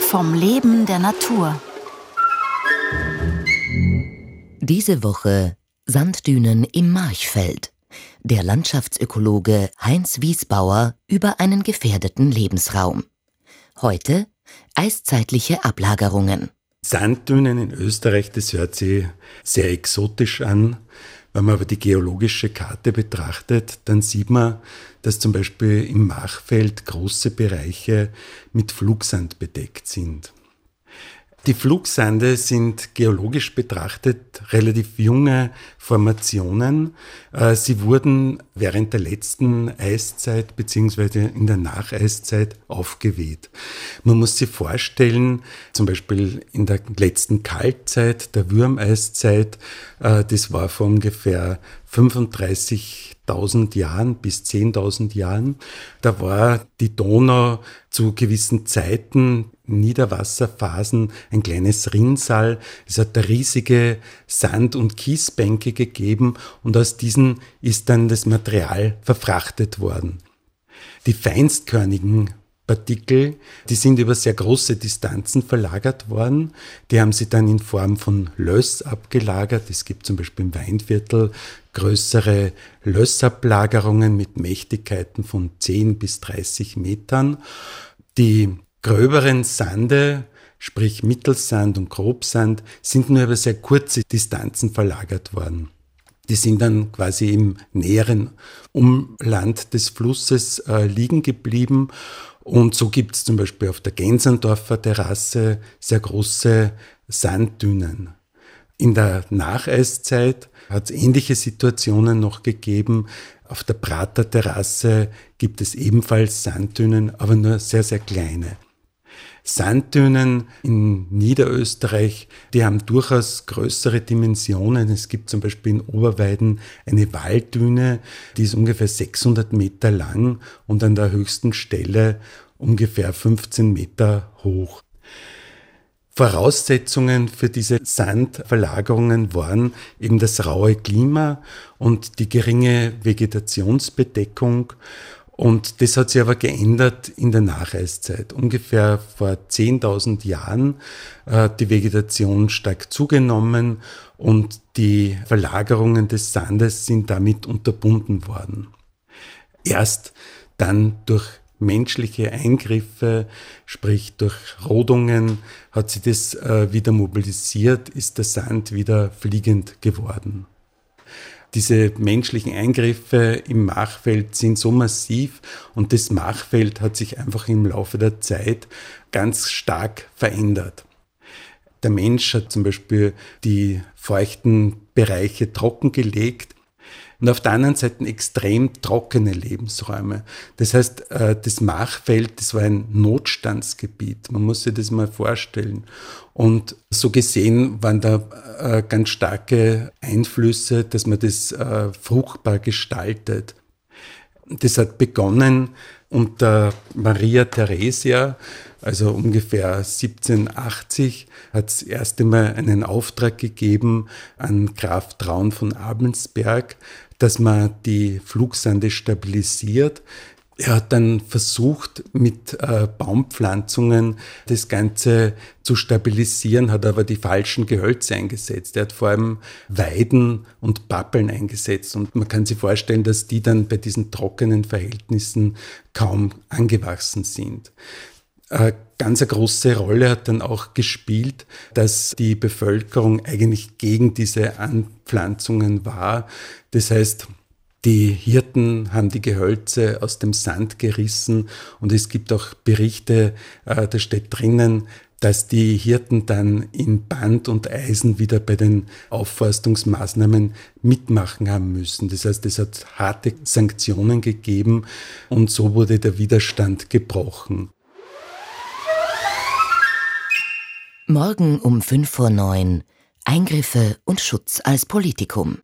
Vom Leben der Natur. Diese Woche Sanddünen im Marchfeld. Der Landschaftsökologe Heinz Wiesbauer über einen gefährdeten Lebensraum. Heute eiszeitliche Ablagerungen. Sanddünen in Österreich, das hört sich sehr exotisch an. Wenn man aber die geologische Karte betrachtet, dann sieht man, dass zum Beispiel im Machfeld große Bereiche mit Flugsand bedeckt sind. Die Flugsande sind geologisch betrachtet relativ junge Formationen. Äh, sie wurden während der letzten Eiszeit beziehungsweise in der Nacheiszeit aufgeweht. Man muss sich vorstellen, zum Beispiel in der letzten Kaltzeit, der Würmeiszeit, äh, das war vor ungefähr 35.000 Jahren bis 10.000 Jahren. Da war die Donau zu gewissen Zeiten Niederwasserphasen ein kleines Rinnsal. Es hat riesige Sand- und Kiesbänke gegeben und aus diesen ist dann das Material verfrachtet worden. Die feinstkörnigen Partikel, die sind über sehr große Distanzen verlagert worden. Die haben sie dann in Form von Löss abgelagert. Es gibt zum Beispiel im Weinviertel größere Lössablagerungen mit Mächtigkeiten von 10 bis 30 Metern. Die gröberen Sande, sprich Mittelsand und Grobsand, sind nur über sehr kurze Distanzen verlagert worden. Die sind dann quasi im näheren Umland des Flusses äh, liegen geblieben. Und so gibt es zum Beispiel auf der Gensendorfer Terrasse sehr große Sanddünen. In der Nacheiszeit hat es ähnliche Situationen noch gegeben. Auf der Prater Terrasse gibt es ebenfalls Sanddünen, aber nur sehr, sehr kleine. Sanddünen in Niederösterreich, die haben durchaus größere Dimensionen. Es gibt zum Beispiel in Oberweiden eine Walddüne, die ist ungefähr 600 Meter lang und an der höchsten Stelle ungefähr 15 Meter hoch. Voraussetzungen für diese Sandverlagerungen waren eben das raue Klima und die geringe Vegetationsbedeckung und das hat sich aber geändert in der Nacheiszeit. Ungefähr vor 10.000 Jahren äh, die Vegetation stark zugenommen und die Verlagerungen des Sandes sind damit unterbunden worden. Erst dann durch menschliche Eingriffe, sprich durch Rodungen, hat sich das äh, wieder mobilisiert, ist der Sand wieder fliegend geworden. Diese menschlichen Eingriffe im Machfeld sind so massiv und das Machfeld hat sich einfach im Laufe der Zeit ganz stark verändert. Der Mensch hat zum Beispiel die feuchten Bereiche trockengelegt und auf der anderen Seite extrem trockene Lebensräume. Das heißt, äh, das Machfeld, das war ein Notstandsgebiet. Man muss sich das mal vorstellen. Und so gesehen waren da äh, ganz starke Einflüsse, dass man das äh, fruchtbar gestaltet. Das hat begonnen unter Maria Theresia, also ungefähr 1780, hat es erst einmal einen Auftrag gegeben an Graf Traun von Abensberg, dass man die Flugsande stabilisiert. Er hat dann versucht, mit äh, Baumpflanzungen das Ganze zu stabilisieren, hat aber die falschen Gehölze eingesetzt. Er hat vor allem Weiden und Pappeln eingesetzt. Und man kann sich vorstellen, dass die dann bei diesen trockenen Verhältnissen kaum angewachsen sind. Eine ganz eine große Rolle hat dann auch gespielt, dass die Bevölkerung eigentlich gegen diese Anpflanzungen war. Das heißt, die Hirten haben die Gehölze aus dem Sand gerissen und es gibt auch Berichte, äh, da steht drinnen, dass die Hirten dann in Band und Eisen wieder bei den Aufforstungsmaßnahmen mitmachen haben müssen. Das heißt, es hat harte Sanktionen gegeben und so wurde der Widerstand gebrochen. Morgen um 5 vor 9 Eingriffe und Schutz als Politikum.